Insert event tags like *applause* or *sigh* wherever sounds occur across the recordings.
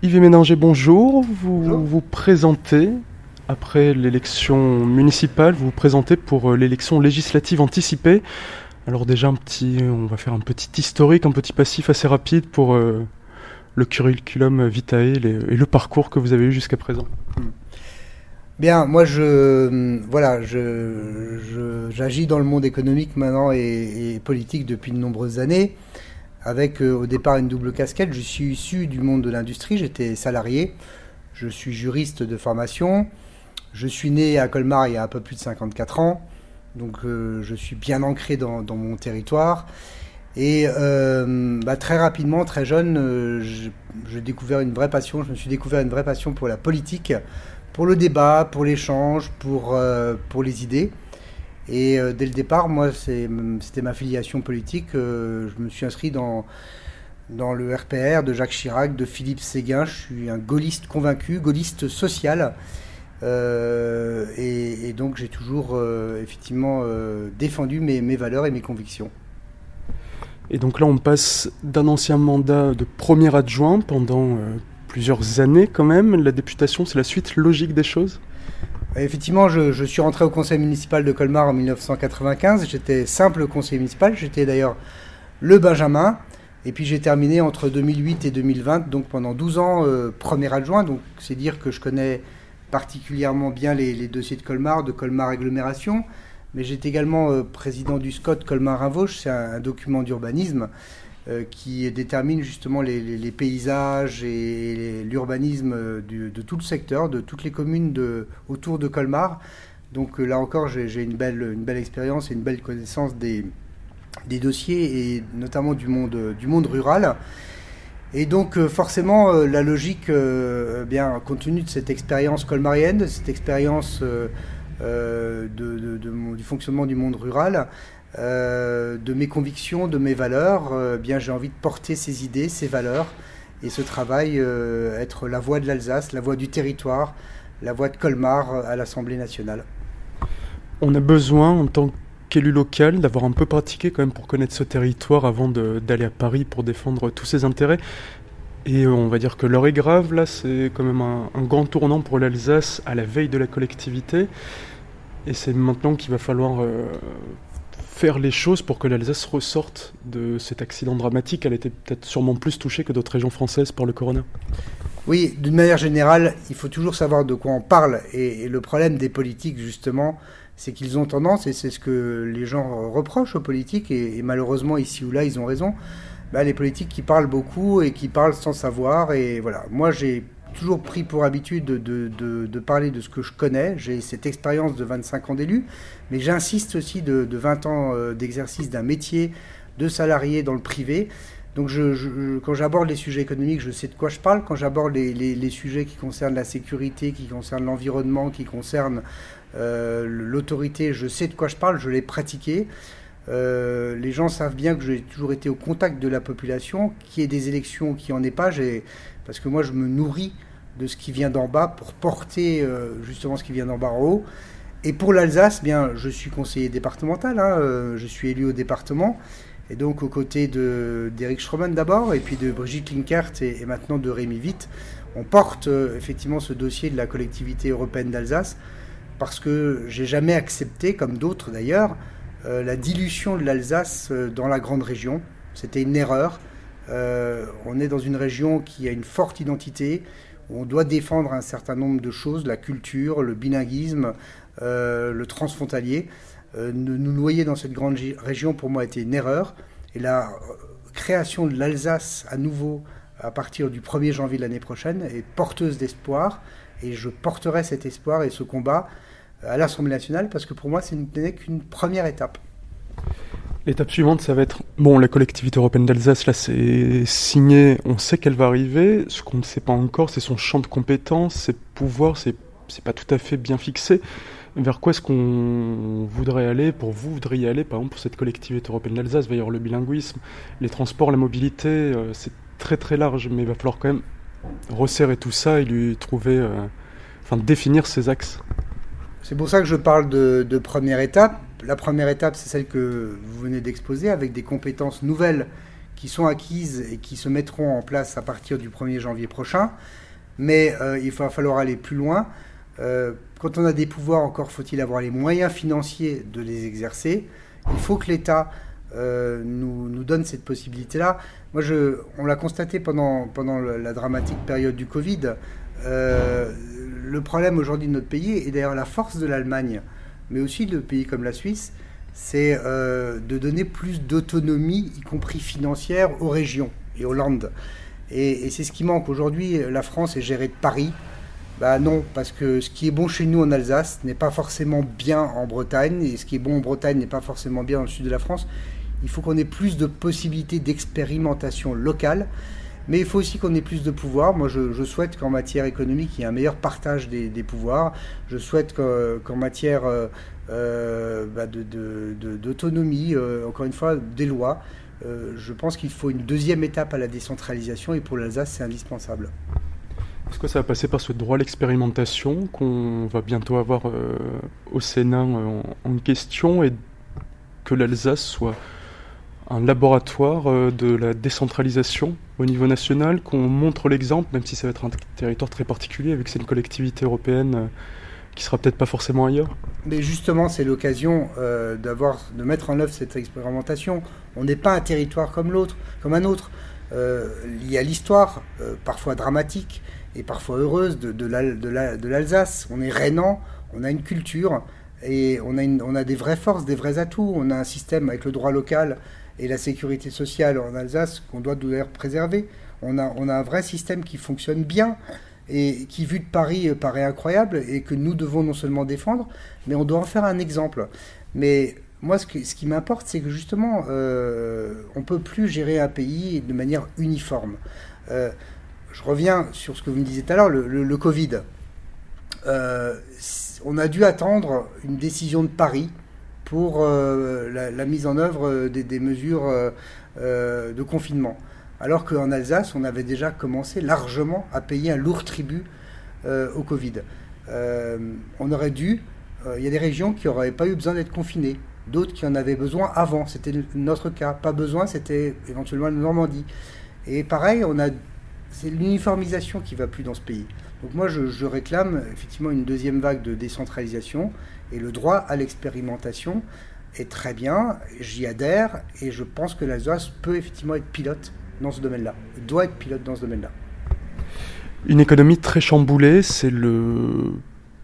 Yves Ménanger, bonjour. Vous vous présentez après l'élection municipale, vous vous présentez pour euh, l'élection législative anticipée. Alors déjà un petit, on va faire un petit historique, un petit passif assez rapide pour euh, le curriculum vitae et le parcours que vous avez eu jusqu'à présent. Bien, moi je voilà, je, j'agis dans le monde économique maintenant et, politique depuis de nombreuses années, avec euh, au départ une double casquette. Je suis issu du monde de l'industrie, j'étais salarié, je suis juriste de formation, je suis né à Colmar il y a un peu plus de 54 ans, donc euh, je suis bien ancré dans, mon territoire. Et euh, bah, très rapidement, très jeune, j'ai découvert une vraie passion, je me suis découvert une vraie passion pour la politique pour le débat, pour l'échange, pour, pour les idées. Et euh, dès le départ, moi, c'était ma filiation politique. Euh, je me suis inscrit dans, le RPR de Jacques Chirac, de Philippe Séguin. Je suis un gaulliste convaincu, gaulliste social. Et, donc j'ai toujours effectivement défendu mes, mes, valeurs et mes convictions. Et donc là, on passe d'un ancien mandat de premier adjoint pendant plusieurs années quand même. La députation, c'est la suite logique des choses? Effectivement, je, suis rentré au conseil municipal de Colmar en 1995. J'étais simple conseiller municipal. J'étais d'ailleurs le Benjamin. Et puis j'ai terminé entre 2008 et 2020, donc pendant 12 ans, euh, premier adjoint. Donc c'est dire que je connais particulièrement bien les, dossiers de Colmar, de Colmar Agglomération. Mais j'étais également euh, président du SCOT Colmar-Ravauche. C'est un, document d'urbanisme. Euh, qui détermine justement les, paysages et l'urbanisme de tout le secteur, de toutes les communes autour de Colmar. Donc euh, là encore, j'ai une belle, expérience et une belle connaissance des, dossiers et notamment du monde, rural. Et donc euh, forcément, la logique, bien, compte tenu de cette expérience colmarienne, de cette expérience du fonctionnement du monde rural, euh, de mes convictions, de mes valeurs, euh, bien j'ai envie de porter ces idées, ces valeurs et ce travail euh, être la voix de l'Alsace, la voix du territoire, la voix de Colmar à l'Assemblée nationale. On a besoin en tant qu'élu local d'avoir un peu pratiqué quand même pour connaître ce territoire avant d'aller à Paris pour défendre tous ses intérêts. Et on va dire que l'heure est grave, là c'est quand même un grand tournant pour l'Alsace à la veille de la collectivité. Et c'est maintenant qu'il va falloir faire les choses pour que l'Alsace ressorte de cet accident dramatique Elle était peut-être sûrement plus touchée que d'autres régions françaises par le corona. Oui, d'une manière générale, il faut toujours savoir de quoi on parle. Et, le problème des politiques, justement, c'est qu'ils ont tendance, et c'est ce que les gens reprochent aux politiques, et, malheureusement ici ou là, ils ont raison, bah, les politiques qui parlent beaucoup et qui parlent sans savoir. Et voilà, moi j'ai toujours pris pour habitude de, parler de ce que je connais. J'ai cette expérience de 25 ans d'élu, mais j'insiste aussi de, 20 ans euh, d'exercice d'un métier de salarié dans le privé. Donc quand j'aborde les sujets économiques, je sais de quoi je parle. Quand j'aborde les, sujets qui concernent la sécurité, qui concernent l'environnement, qui concernent euh, l'autorité, je sais de quoi je parle, je l'ai pratiqué. Euh, les gens savent bien que j'ai toujours été au contact de la population, qui ait des élections, qui en ait pas, parce que moi je me nourris de ce qui vient d'en bas pour porter euh, justement ce qui vient d'en bas en haut. Et pour l'Alsace, bien, je suis conseiller départemental, hein, euh, je suis élu au département, et donc aux côtés d'Eric Schroman d'abord, et puis de Brigitte Linkert et, maintenant de Rémi Witt, on porte effectivement ce dossier de la collectivité européenne d'Alsace, parce que j'ai jamais accepté, comme d'autres d'ailleurs, la dilution de l'Alsace dans la grande région. C'était une erreur. on est dans une région qui a une forte identité, on doit défendre un certain nombre de choses, la culture, le bilinguisme, euh, le transfrontalier. Euh, nous noyer dans cette grande région, pour moi, était une erreur. Et la euh, création de l'Alsace à nouveau à partir du 1er janvier de l'année prochaine est porteuse d'espoir. Et je porterai cet espoir et ce combat à l'Assemblée nationale parce que pour moi, ce n'est qu'une première étape. L'étape suivante, ça va être bon, la collectivité européenne d'Alsace, là, c'est signé, on sait qu'elle va arriver. Ce qu'on ne sait pas encore, c'est son champ de compétences, ses pouvoirs, c'est, pas tout à fait bien fixé. Vers quoi est-ce qu'on voudrait aller Pour vous, voudriez aller, par exemple, pour cette collectivité européenne d'Alsace? Il va y avoir le bilinguisme, les transports, la mobilité, euh, c'est très très large, mais il va falloir quand même resserrer tout ça et lui trouver, euh, enfin, définir ses axes. C'est pour ça que je parle de, première étape la première étape, c'est celle que vous venez d'exposer, avec des compétences nouvelles qui sont acquises et qui se mettront en place à partir du 1er janvier prochain. Mais il va falloir aller plus loin. quand on a des pouvoirs, encore faut-il avoir les moyens financiers de les exercer. Il faut que l'État nous, nous, donne cette possibilité-là. Moi, on l'a constaté pendant, la dramatique période du Covid. Euh, le problème aujourd'hui de notre pays, et d'ailleurs la force de l'Allemagne, mais aussi de pays comme la Suisse, c'est euh, de donner plus d'autonomie, y compris financière, aux régions et aux landes. Et, c'est ce qui manque. Aujourd'hui, la France est gérée de Paris. Bah non, parce que ce qui est bon chez nous en Alsace n'est pas forcément bien en Bretagne, et ce qui est bon en Bretagne n'est pas forcément bien dans le sud de la France. Il faut qu'on ait plus de possibilités d'expérimentation locale. Mais il faut aussi qu'on ait plus de pouvoir. Moi, je, souhaite qu'en matière économique, il y ait un meilleur partage des, pouvoirs. Je souhaite qu'en matière euh, euh, bah, d'autonomie, euh, encore une fois, des lois, je pense qu'il faut une deuxième étape à la décentralisation et pour l'Alsace, c'est indispensable. Est-ce que ça va passer par ce droit à l'expérimentation qu'on va bientôt avoir au Sénat en question et que l'Alsace soit un laboratoire euh, de la décentralisation au niveau national, qu'on montre l'exemple, même si ça va être un territoire très particulier, vu que c'est une collectivité européenne euh, qui sera peut-être pas forcément ailleurs. Mais justement, c'est l'occasion euh, de mettre en œuvre cette expérimentation. On n'est pas un territoire comme l'autre, comme un autre. il y a l'histoire, parfois dramatique et parfois heureuse, de, de l'Alsace. On est rhénan, on a une culture et on a des vraies forces, des vrais atouts. On a un système avec le droit local et la sécurité sociale en Alsace qu'on doit d'ailleurs préserver. On a, un vrai système qui fonctionne bien et qui, vu de Paris, euh, paraît incroyable et que nous devons non seulement défendre, mais on doit en faire un exemple. Mais moi, ce, ce qui m'importe, c'est que justement, euh, on ne peut plus gérer un pays de manière uniforme. Euh, je reviens sur ce que vous me disiez tout à l'heure, le, Covid. on a dû attendre une décision de Paris pour euh, la, mise en œuvre euh, des, mesures euh, de confinement. Alors qu'en Alsace, on avait déjà commencé largement à payer un lourd tribut au Covid. on aurait dû, il y a des régions qui n'auraient pas eu besoin d'être confinées, d'autres qui en avaient besoin avant, c'était notre cas. Pas besoin, c'était éventuellement la Normandie. Et pareil, on a, c'est l'uniformisation qui va plus dans ce pays. Donc moi, je, réclame effectivement une deuxième vague de décentralisation et le droit à l'expérimentation est très bien, j'y adhère et je pense que l'Alsace peut effectivement être pilote dans ce domaine-là, doit être pilote dans ce domaine-là. Une économie très chamboulée, c'est le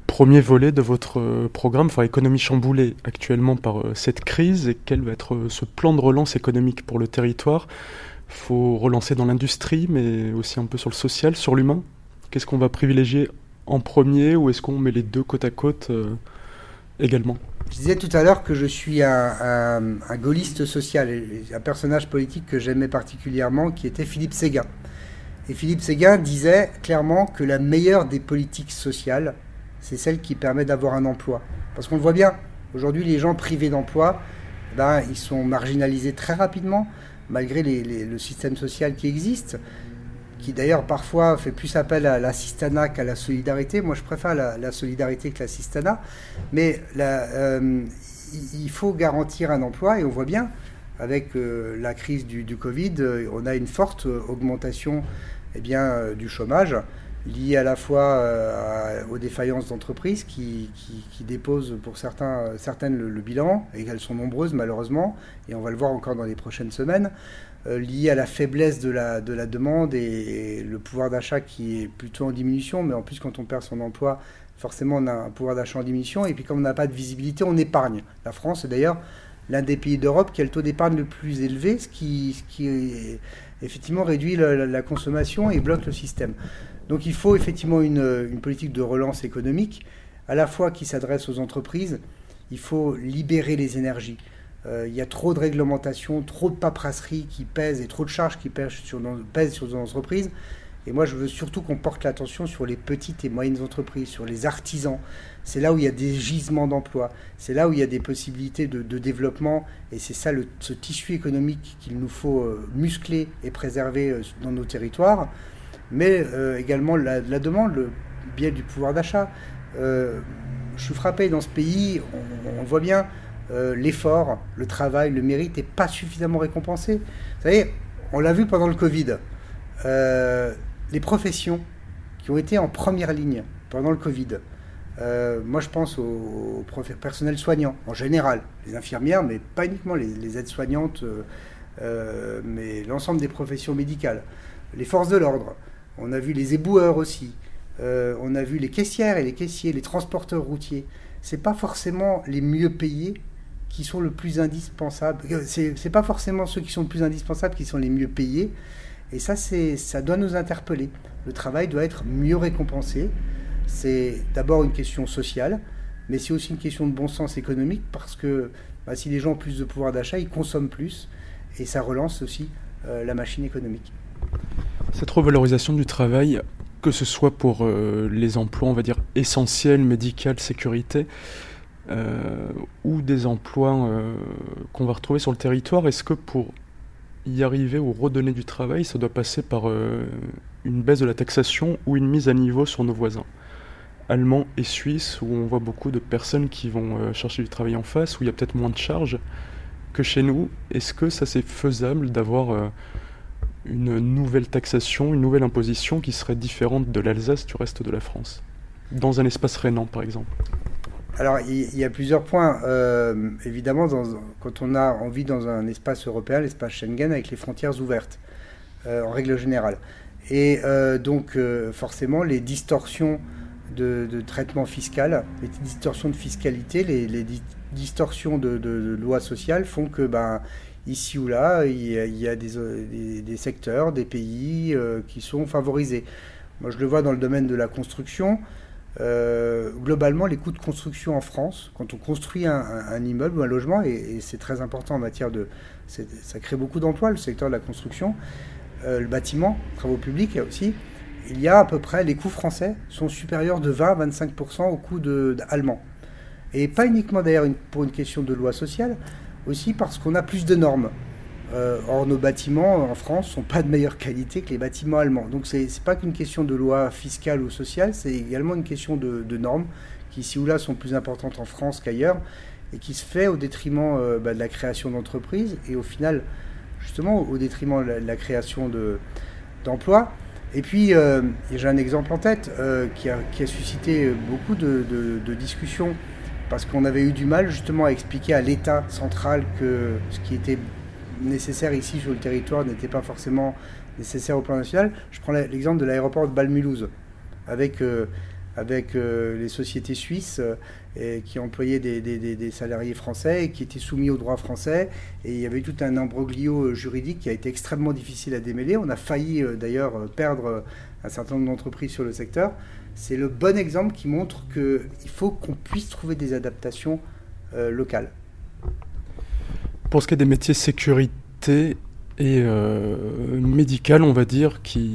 premier volet de votre programme, enfin économie chamboulée actuellement par euh, cette crise. Et quel va être euh, ce plan de relance économique pour le territoire? Il faut relancer dans l'industrie mais aussi un peu sur le social, sur l'humain? Qu'est-ce qu'on va privilégier en premier ou est-ce qu'on met les deux côte à côte euh, également? Je disais tout à l'heure que je suis un, gaulliste social, un personnage politique que j'aimais particulièrement qui était Philippe Séguin. Et Philippe Séguin disait clairement que la meilleure des politiques sociales, c'est celle qui permet d'avoir un emploi. Parce qu'on le voit bien, aujourd'hui les gens privés d'emploi, ben, ils sont marginalisés très rapidement, malgré le système social qui existe qui d'ailleurs parfois fait plus appel à l'assistanat qu'à la solidarité. Moi, je préfère la, solidarité que l'assistanat. Mais euh, il faut garantir un emploi et on voit bien, avec euh, la crise du, Covid, euh, on a une forte augmentation eh bien, du chômage liée à la fois aux défaillances d'entreprises qui, déposent pour certains, certaines le, bilan, et elles sont nombreuses malheureusement, et on va le voir encore dans les prochaines semaines. Euh, lié à la faiblesse de la, de la demande et, le pouvoir d'achat qui est plutôt en diminution. Mais en plus, quand on perd son emploi, forcément, on a un pouvoir d'achat en diminution. Et puis, comme on n'a pas de visibilité, on épargne. La France est d'ailleurs l'un des pays d'Europe qui a le taux d'épargne le plus élevé, ce qui, ce qui effectivement réduit la, consommation et bloque le système. Donc il faut effectivement une, une politique de relance économique, à la fois qui s'adresse aux entreprises, il faut libérer les énergies. Euh, il y a trop de réglementations, trop de paperasserie qui pèsent et trop de charges qui pèsent sur, nos entreprises. Et moi, je veux surtout qu'on porte l'attention sur les petites et moyennes entreprises, sur les artisans. C'est là où il y a des gisements d'emplois. C'est là où il y a des possibilités de, développement. Et c'est ça le, ce tissu économique qu'il nous faut euh, muscler et préserver euh, dans nos territoires. Mais également la, demande, le biais du pouvoir d'achat. je suis frappé dans ce pays, on, on voit bien, euh, l'effort, le travail, le mérite n'est pas suffisamment récompensé. Vous savez, on l'a vu pendant le Covid. les professions qui ont été en première ligne pendant le Covid, euh, moi, je pense aux, personnels soignants en général, les infirmières, mais pas uniquement les, aides-soignantes, euh, euh, mais l'ensemble des professions médicales, les forces de l'ordre. On a vu les éboueurs aussi. on a vu les caissières et les caissiers, les transporteurs routiers. C'est pas forcément les mieux payés qui sont le plus indispensables. C'est pas forcément ceux qui sont le plus indispensables qui sont les mieux payés. Et ça, ça doit nous interpeller. Le travail doit être mieux récompensé c'est d'abord une question sociale, mais c'est aussi une question de bon sens économique parce que bah, si les gens ont plus de pouvoir d'achat, ils consomment plus et ça relance aussi euh, la machine économique. Cette revalorisation du travail, que ce soit pour euh, les emplois, on va dire, essentiels, médical, sécurité, euh, ou des emplois qu'on va retrouver sur le territoire, est-ce que pour y arriver ou redonner du travail, ça doit passer par une baisse de la taxation ou une mise à niveau sur nos voisins? Allemand et suisse, où on voit beaucoup de personnes qui vont euh, chercher du travail en face, où il y a peut-être moins de charges que chez nous. Est-ce que ça c'est faisable d'avoir euh, une nouvelle taxation, une nouvelle imposition qui serait différente de l'Alsace du reste de la France? Dans un espace rénan, par exemple alors, il y a plusieurs points. Euh, évidemment, quand on a envie dans un espace européen, l'espace Schengen, avec les frontières ouvertes, en règle générale. Et donc, forcément, les distorsions de, traitement fiscal, les distorsions de fiscalité, les, distorsions de, de, lois sociales font que ben, ici ou là, il y a, des, secteurs, des pays euh, qui sont favorisés. Moi, je le vois dans le domaine de la construction. Euh, globalement, les coûts de construction en France, quand on construit un, immeuble ou un logement, et, c'est très important en matière de... Ça crée beaucoup d'emplois, le secteur de la construction, euh, le bâtiment, travaux publics aussi, il y a à peu près, les coûts français sont supérieurs de 20 à 25% aux coûts allemands. Et pas uniquement d'ailleurs pour une question de loi sociale, aussi parce qu'on a plus de normes. Euh, or, nos bâtiments en France sont pas de meilleure qualité que les bâtiments allemands. Donc, c'est n'est pas qu'une question de loi fiscale ou sociale, c'est également une question de, normes qui, ici ou là, sont plus importantes en France qu'ailleurs et qui se fait au détriment euh, bah, de la création d'entreprises et au final, justement, au détriment de la, création d'emplois. Et puis, euh, j'ai un exemple en tête euh, qui, a, suscité beaucoup de, discussions parce qu'on avait eu du mal justement à expliquer à l'État central que ce qui était nécessaire ici sur le territoire n'était pas forcément nécessaire au plan national. Je prends l'exemple de l'aéroport de Balmulhouse avec euh, avec euh, les sociétés suisses euh, qui employaient des, salariés français et qui étaient soumis au droit français. Et il y avait tout un imbroglio juridique qui a été extrêmement difficile à démêler. On a failli d'ailleurs perdre un certain nombre d'entreprises sur le secteur. C'est le bon exemple qui montre qu'il faut qu'on puisse trouver des adaptations locales. Pour ce qui est des métiers sécurité, et euh, médical, on va dire, qui,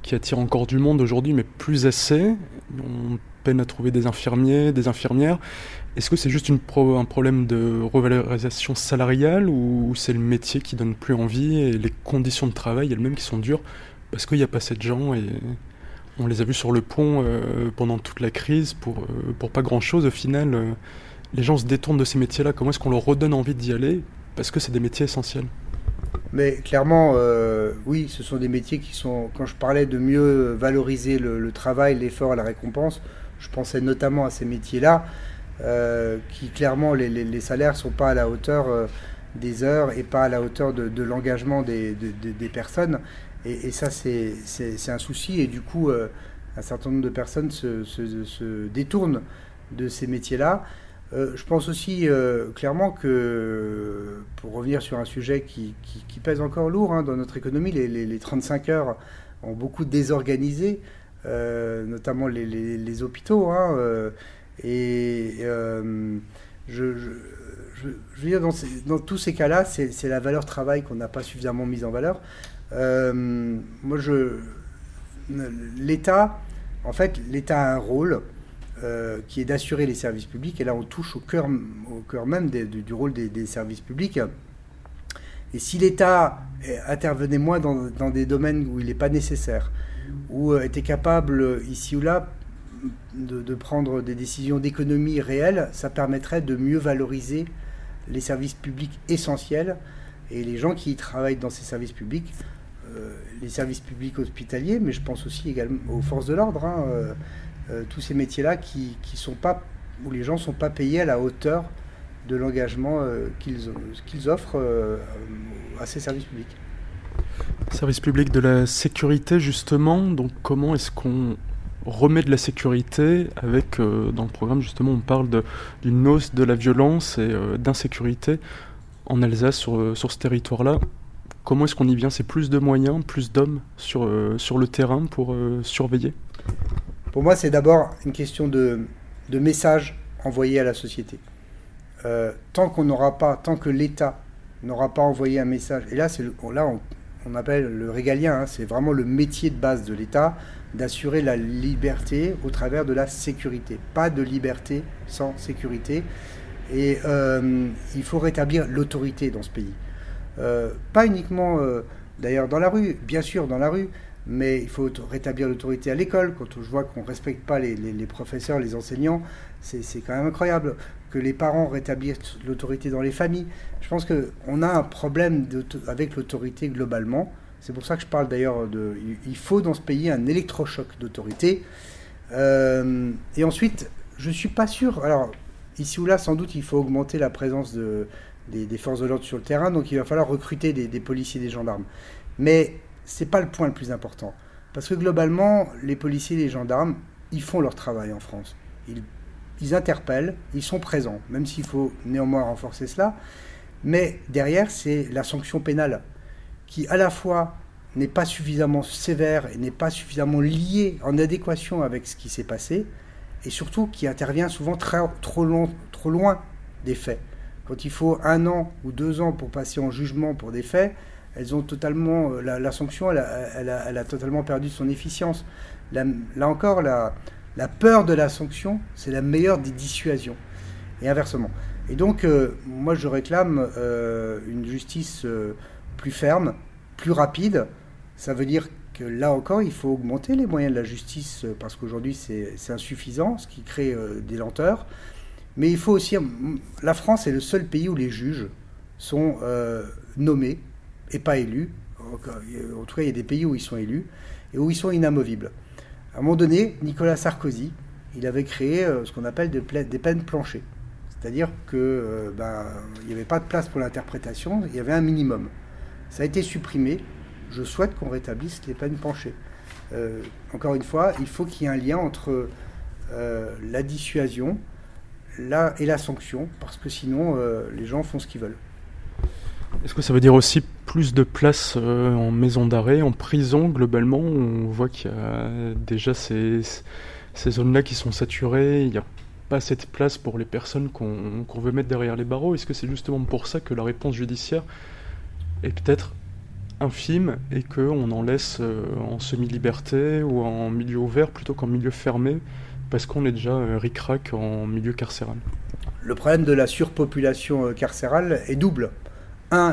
qui attire encore du monde aujourd'hui, mais plus assez. On peine à trouver des infirmiers, des infirmières. Est-ce que c'est juste un problème de revalorisation salariale ou, c'est le métier qui donne plus envie et les conditions de travail elles-mêmes qui sont dures parce qu'il n'y a pas assez de gens et on les a vus sur le pont euh, pendant toute la crise pour, euh, pour pas grand-chose. Au final, euh, les gens se détournent de ces métiers-là. Comment est-ce qu'on leur redonne envie d'y aller Parce que c'est des métiers essentiels? Mais clairement, euh, oui, ce sont des métiers qui sont. Quand je parlais de mieux valoriser le, travail, l'effort et la récompense, je pensais notamment à ces métiers-là, euh, qui clairement, les, salaires ne sont pas à la hauteur euh, des heures et pas à la hauteur de, l'engagement des, personnes. Et, ça, c'est un souci. Et du coup, un certain nombre de personnes se détournent de ces métiers-là. Euh, je pense aussi euh, clairement que, pour revenir sur un sujet qui, pèse encore lourd hein, dans notre économie, les, 35 heures ont beaucoup désorganisé, euh, notamment les, hôpitaux. Hein, et je, veux dire, dans, tous ces cas-là, c'est la valeur travail qu'on n'a pas suffisamment mise en valeur. moi, je. L'État, en fait, l'État a un rôle euh, qui est d'assurer les services publics. Et là, on touche au cœur, au cœur même du rôle des, services publics. Et si l'État intervenait moins dans, des domaines où il n'est pas nécessaire, ou euh, était capable, ici ou là, de, prendre des décisions d'économie réelles, ça permettrait de mieux valoriser les services publics essentiels Et les gens qui travaillent dans ces services publics, les services publics hospitaliers, mais je pense aussi également aux forces de l'ordre, hein, tous ces métiers-là qui, qui sont pas, où les gens ne sont pas payés à la hauteur de l'engagement qu'ils offrent à ces services publics. Service public de la sécurité, justement, donc comment est-ce qu'on remet de la sécurité avec, euh, dans le programme, justement, on parle d'une hausse de la violence et euh, d'insécurité en Alsace, sur, euh, sur ce territoire-là. Comment est-ce qu'on y vient? C'est plus de moyens, plus d'hommes sur, sur le terrain pour surveiller? Pour moi, c'est d'abord une question de, message envoyé à la société. tant qu'on n'aura pas, tant que l'État n'aura pas envoyé un message, et là, là on, appelle le régalien, hein, c'est vraiment le métier de base de l'État, d'assurer la liberté au travers de la sécurité. Pas de liberté sans sécurité. Et euh, il faut rétablir l'autorité dans ce pays. Euh, pas uniquement, euh, d'ailleurs, dans la rue, bien sûr, dans la rue, mais il faut rétablir l'autorité à l'école. Quand je vois qu'on ne respecte pas les, professeurs, les enseignants, c'est quand même incroyable. Que les parents rétablissent l'autorité dans les familles. Je pense qu'on a un problème avec l'autorité globalement. C'est pour ça que je parle d'ailleurs de. Il faut dans ce pays un électrochoc d'autorité. Euh, et ensuite, je ne suis pas sûr. Alors, ici ou là, sans doute, il faut augmenter la présence de, des, forces de l'ordre sur le terrain. Donc, il va falloir recruter des policiers, des gendarmes. Mais c'est pas le point le plus important. Parce que globalement, les policiers et les gendarmes, ils font leur travail en France. Ils, interpellent, ils sont présents, même s'il faut néanmoins renforcer cela. Mais derrière, c'est la sanction pénale qui, à la fois, n'est pas suffisamment sévère et n'est pas suffisamment liée en adéquation avec ce qui s'est passé, et surtout qui intervient souvent trop, long, trop loin des faits. Quand il faut un an ou deux ans pour passer en jugement pour des faits, elles ont totalement, euh, la, sanction, elle a, totalement perdu son efficience. là encore, la, peur de la sanction, c'est la meilleure des dissuasions, et inversement. Et donc, euh, moi, je réclame euh, une justice plus ferme, plus rapide. Ça veut dire que là encore, il faut augmenter les moyens de la justice, parce qu'aujourd'hui, c'est insuffisant, ce qui crée des lenteurs. Mais il faut aussi... La France est le seul pays où les juges sont nommés pas élus. En tout cas, il y a des pays où ils sont élus et où ils sont inamovibles. À un moment donné, Nicolas Sarkozy, il avait créé euh, ce qu'on appelle des, peines planchées. C'est-à-dire qu'il euh, ben, n'y avait pas de place pour l'interprétation, il y avait un minimum. Ça a été supprimé. Je souhaite qu'on rétablisse les peines planchées. Euh, encore une fois, il faut qu'il y ait un lien entre la dissuasion et la sanction, parce que sinon, les gens font ce qu'ils veulent. Est-ce que ça veut dire aussi plus de place euh, en maison d'arrêt, en prison globalement On voit qu'il y a déjà ces, zones-là qui sont saturées, il n'y a pas assez de place pour les personnes qu'on veut mettre derrière les barreaux. Est-ce que c'est justement pour ça que la réponse judiciaire est peut-être infime et qu'on en laisse euh, en semi-liberté ou en milieu ouvert plutôt qu'en milieu fermé parce qu'on est déjà euh, ric-rac en milieu carcéral? Le problème de la surpopulation carcérale est double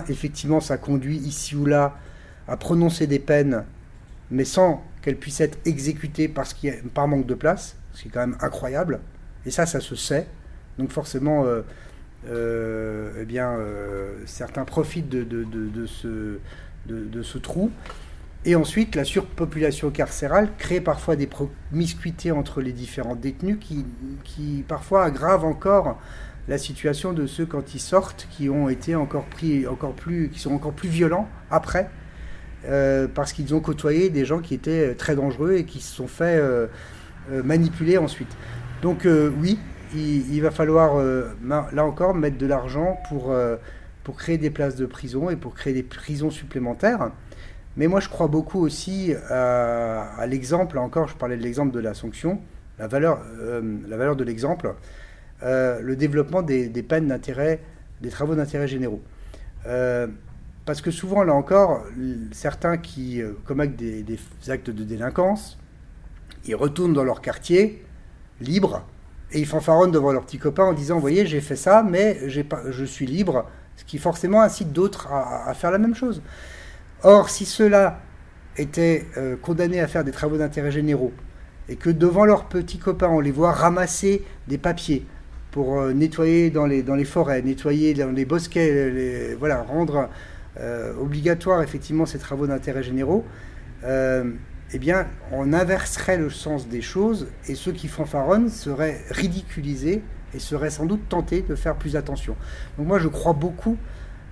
effectivement, ça conduit ici ou là à prononcer des peines, mais sans qu'elles puissent être exécutées parce qu'il y a, par manque de place, ce qui est quand même incroyable. Et ça, ça se sait. Donc forcément, euh, euh, eh bien, euh, certains profitent de, ce, trou. Et ensuite, la surpopulation carcérale crée parfois des promiscuités entre les différents détenus qui parfois aggravent encore la situation de ceux quand ils sortent qui ont été encore pris encore plus qui sont encore plus violents après euh, parce qu'ils ont côtoyé des gens qui étaient très dangereux et qui se sont fait euh, euh, manipuler ensuite. Donc oui, il, va falloir là encore mettre de l'argent pour pour créer des places de prison et pour créer des prisons supplémentaires. Mais moi je crois beaucoup aussi à, l'exemple, encore je parlais de l'exemple de la sanction, la valeur, la valeur de l'exemple. Euh, le développement des, peines d'intérêt, des travaux d'intérêt généraux. Euh, parce que souvent, là encore, certains qui euh, commettent des, actes de délinquance, ils retournent dans leur quartier, libre, et ils fanfaronnent devant leurs petits copains en disant, vous voyez, j'ai fait ça, mais pas, je suis libre, ce qui forcément incite d'autres à, faire la même chose. Or, si ceux-là étaient condamnés à faire des travaux d'intérêt généraux, et que devant leurs petits copains, on les voit ramasser des papiers, pour euh, nettoyer dans les, forêts, nettoyer dans les bosquets, voilà, rendre, obligatoire effectivement ces travaux d'intérêt généraux, eh bien, on inverserait le sens des choses et ceux qui fanfaronnent seraient ridiculisés et seraient sans doute tentés de faire plus attention. Donc moi, je crois beaucoup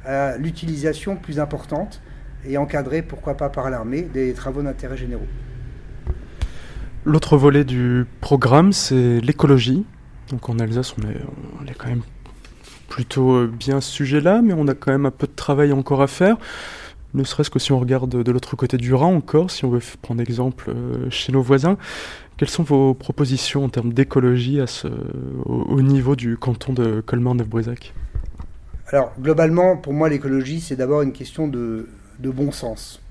à l'utilisation plus importante et encadrée, pourquoi pas par l'armée, des travaux d'intérêt généraux. L'autre volet du programme, c'est l'écologie. Donc en Alsace, on est, quand même plutôt bien à ce sujet-là, mais on a quand même un peu de travail encore à faire ne serait-ce que si on regarde de l'autre côté du Rhin encore, si on veut prendre exemple euh, chez nos voisins, quelles sont vos propositions en termes d'écologie au, niveau du canton de Colmar-Neuf-Brézac Alors, globalement, pour moi, l'écologie, c'est d'abord une question de, bon sens.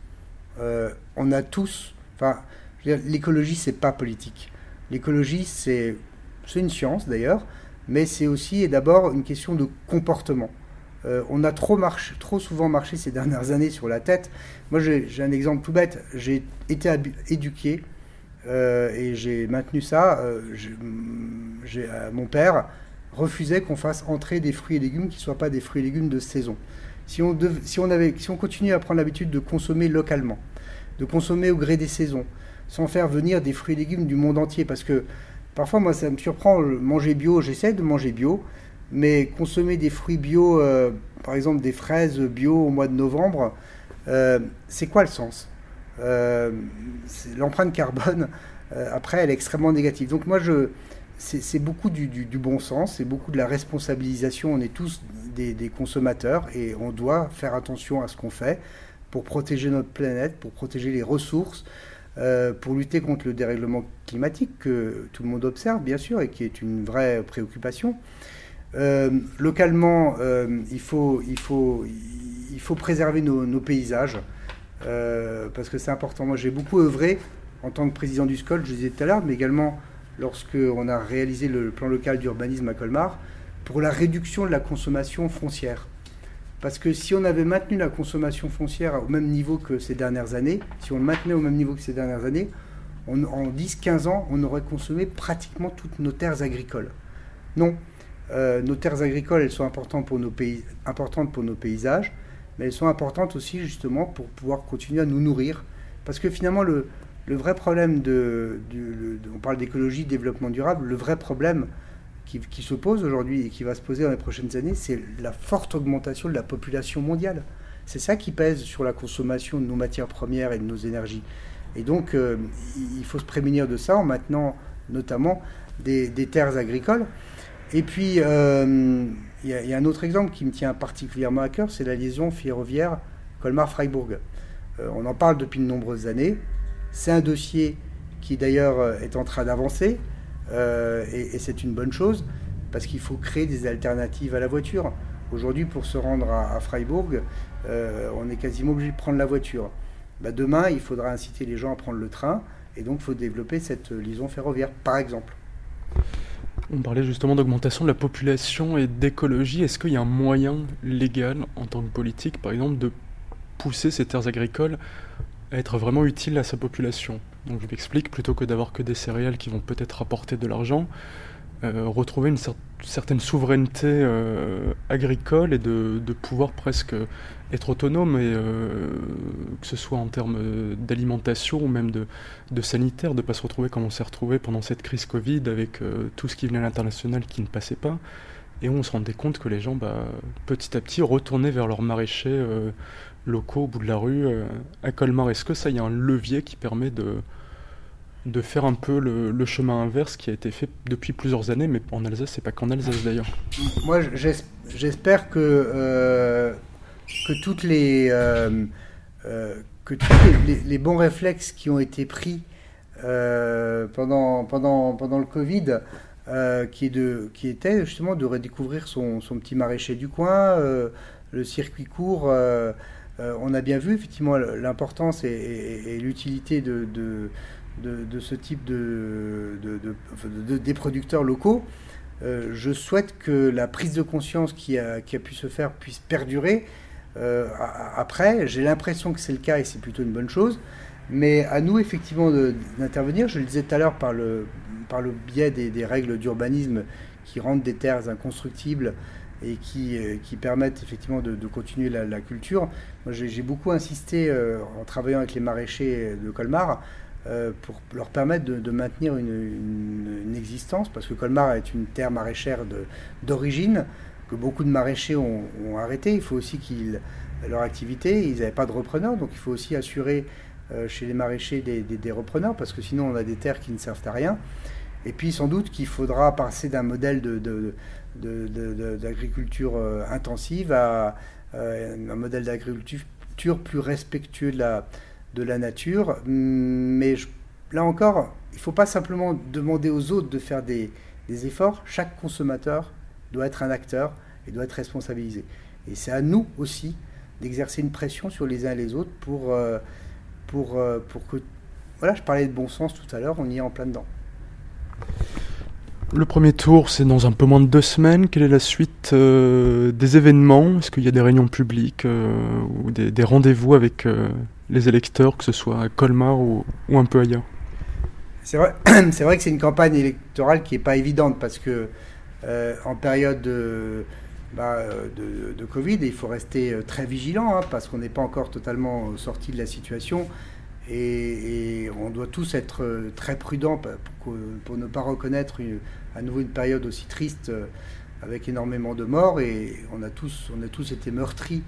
Euh, on a tous. Enfin, l'écologie, c'est pas politique. L'écologie, c'est une science d'ailleurs, mais c'est aussi et d'abord une question de comportement. Euh, on a trop, marché, trop souvent marché ces dernières années sur la tête. Moi, j'ai un exemple tout bête. J'ai été éduqué euh, et j'ai maintenu ça. Euh, mon père refusait qu'on fasse entrer des fruits et légumes qui ne soient pas des fruits et légumes de saison. Si on, on, avait, si on continuait à prendre l'habitude de consommer localement, de consommer au gré des saisons, sans faire venir des fruits et légumes du monde entier, parce que parfois, moi, ça me surprend, manger bio, j'essaie de manger bio, mais consommer des fruits bio, euh, par exemple des fraises bio au mois de novembre, euh, c'est quoi le sens? Euh, L'empreinte carbone, après, elle est extrêmement négative. Donc moi, je, c'est beaucoup du, bon sens, c'est beaucoup de la responsabilisation. On est tous des, des, consommateurs et on doit faire attention à ce qu'on fait pour protéger notre planète, pour protéger les ressources, pour lutter contre le dérèglement climatique que tout le monde observe, bien sûr, et qui est une vraie préoccupation. Euh, localement, euh, il, faut, préserver nos, paysages euh, parce que c'est important. Moi, j'ai beaucoup œuvré en tant que président du SCOL, je disais tout à l'heure, mais également lorsqu'on a réalisé le plan local d'urbanisme à Colmar, pour la réduction de la consommation foncière. Parce que si on avait maintenu la consommation foncière au même niveau que ces dernières années, si on le maintenait au même niveau que ces dernières années, en 10-15 ans, on aurait consommé pratiquement toutes nos terres agricoles. Non, euh, nos terres agricoles, elles sont importantes pour, nos paysages, mais elles sont importantes aussi justement pour pouvoir continuer à nous nourrir. Parce que finalement, le, vrai problème on parle d'écologie, développement durable, le vrai problème qui, se pose aujourd'hui et qui va se poser dans les prochaines années, c'est la forte augmentation de la population mondiale. C'est ça qui pèse sur la consommation de nos matières premières et de nos énergies. Et donc, euh, il faut se prémunir de ça en maintenant notamment des terres agricoles. Et puis, euh, il y, a un autre exemple qui me tient particulièrement à cœur, c'est la liaison ferroviaire Colmar-Freiburg. Euh, on en parle depuis de nombreuses années. C'est un dossier qui d'ailleurs est en train d'avancer, et, c'est une bonne chose, parce qu'il faut créer des alternatives à la voiture. Aujourd'hui, pour se rendre à, Freiburg, on est quasiment obligé de prendre la voiture. Bah, demain, il faudra inciter les gens à prendre le train, et donc il faut développer cette liaison ferroviaire, par exemple. On parlait justement d'augmentation de la population et d'écologie. Est-ce qu'il y a un moyen légal en tant que politique, par exemple, de pousser ces terres agricoles à être vraiment utiles à sa population? Donc je m'explique, plutôt que d'avoir que des céréales qui vont peut-être apporter de l'argent, euh, retrouver une certaine souveraineté euh, agricole et de, pouvoir presque être autonome, et, euh, que ce soit en termes d'alimentation ou même de, sanitaire, de ne pas se retrouver comme on s'est retrouvé pendant cette crise Covid avec tout ce qui venait à l'international qui ne passait pas. Et on se rendait compte que les gens, bah, petit à petit, retournaient vers leurs maraîchers locaux au bout de la rue à Colmar. Est-ce que ça, y a un levier qui permet de, faire un peu le, chemin inverse qui a été fait depuis plusieurs années, mais en Alsace, c'est pas qu'en Alsace d'ailleurs. Moi, j'espère que, euh, que toutes les, euh, euh, que tous les, bons réflexes qui ont été pris pendant, le Covid, qui, est était justement de redécouvrir son, son petit maraîcher du coin, le circuit court. On a bien vu effectivement l'importance et, l'utilité de ce type de, des producteurs locaux. Euh, je souhaite que la prise de conscience qui a, pu se faire puisse perdurer. Euh, après, j'ai l'impression que c'est le cas et c'est plutôt une bonne chose. Mais à nous, effectivement, d'intervenir. Je le disais tout à l'heure par le biais des, règles d'urbanisme qui rendent des terres inconstructibles et qui, qui permettent effectivement de, continuer la, culture. Moi, j'ai beaucoup insisté en travaillant avec les maraîchers de Colmar pour leur permettre de, maintenir une, existence, parce que Colmar est une terre maraîchère d'origine, que beaucoup de maraîchers ont, ont arrêté. Il faut aussi qu'ils leur activité, ils n'avaient pas de repreneurs, donc il faut aussi assurer euh, chez les maraîchers des, repreneurs, parce que sinon on a des terres qui ne servent à rien. Et puis sans doute qu'il faudra passer d'un modèle d'agriculture euh, intensive à euh, un modèle d'agriculture plus respectueux de la, nature. Mais là encore, il ne faut pas simplement demander aux autres de faire des, des efforts. Chaque consommateur doit être un acteur et doit être responsabilisé. Et c'est à nous aussi d'exercer une pression sur les uns et les autres pour, euh, pour, pour que... Voilà, je parlais de bon sens tout à l'heure, on y est en plein dedans. Le premier tour, c'est dans un peu moins de deux semaines. Quelle est la suite euh, des événements? Est-ce qu'il y a des réunions publiques ou des, rendez-vous avec les électeurs, que ce soit à Colmar ou, un peu ailleurs? C'est vrai, *clears throat* vrai que c'est une campagne électorale qui n'est pas évidente parce que en période de bah, euh, de, Covid il faut rester euh, très vigilant hein, parce qu'on n'est pas encore totalement euh, sorti de la situation et, on doit tous être très prudents pour, ne pas reconnaître à nouveau une période aussi triste avec énormément de morts. Et on a tous, on a tous été meurtris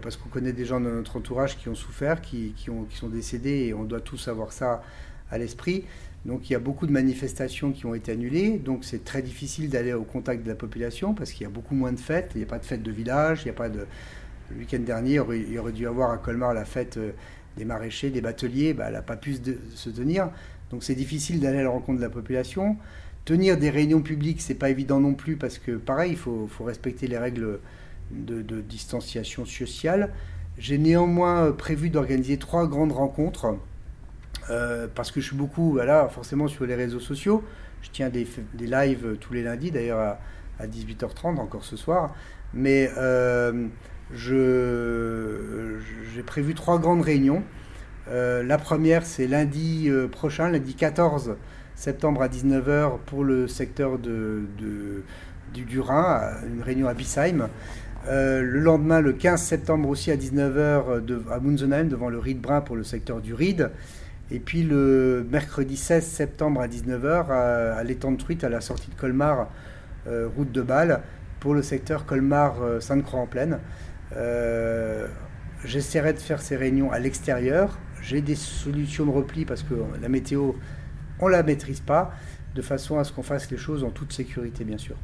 parce qu'on connaît des gens de notre entourage qui ont souffert, qui, qui, ont, qui sont décédés et on doit tous avoir ça à l'esprit. Donc il y a beaucoup de manifestations qui ont été annulées, donc c'est très difficile d'aller au contact de la population parce qu'il y a beaucoup moins de fêtes, il n'y a pas de fêtes de village, il n'y a pas de... Le week-end dernier, il y aurait dû avoir à Colmar la fête euh, des maraîchers, des bateliers, bah, elle n'a pas pu se tenir, donc c'est difficile d'aller à la rencontre de la population. Tenir des réunions publiques, c'est pas évident non plus parce que pareil, il faut, respecter les règles de, distanciation sociale. J'ai néanmoins prévu d'organiser trois grandes rencontres euh, parce que je suis beaucoup, voilà, forcément sur les réseaux sociaux. Je tiens des, des lives tous les lundis, d'ailleurs à, 18h30, encore ce soir. Mais euh, j'ai prévu trois grandes réunions. Euh, la première, c'est lundi prochain, lundi 14 septembre à 19h pour le secteur du, du, Rhin, une réunion à Bissheim. le lendemain, le 15 septembre aussi à 19h à Munzenheim, devant le Ried Brun pour le secteur du Ried. Et puis le mercredi 16 septembre à 19h, à, l'étang de Truite, à la sortie de Colmar, euh, route de Bâle, pour le secteur Colmar-Sainte-Croix-en-Plaine. Euh, j'essaierai de faire ces réunions à l'extérieur. J'ai des solutions de repli parce que la météo, on ne la maîtrise pas, de façon à ce qu'on fasse les choses en toute sécurité, bien sûr.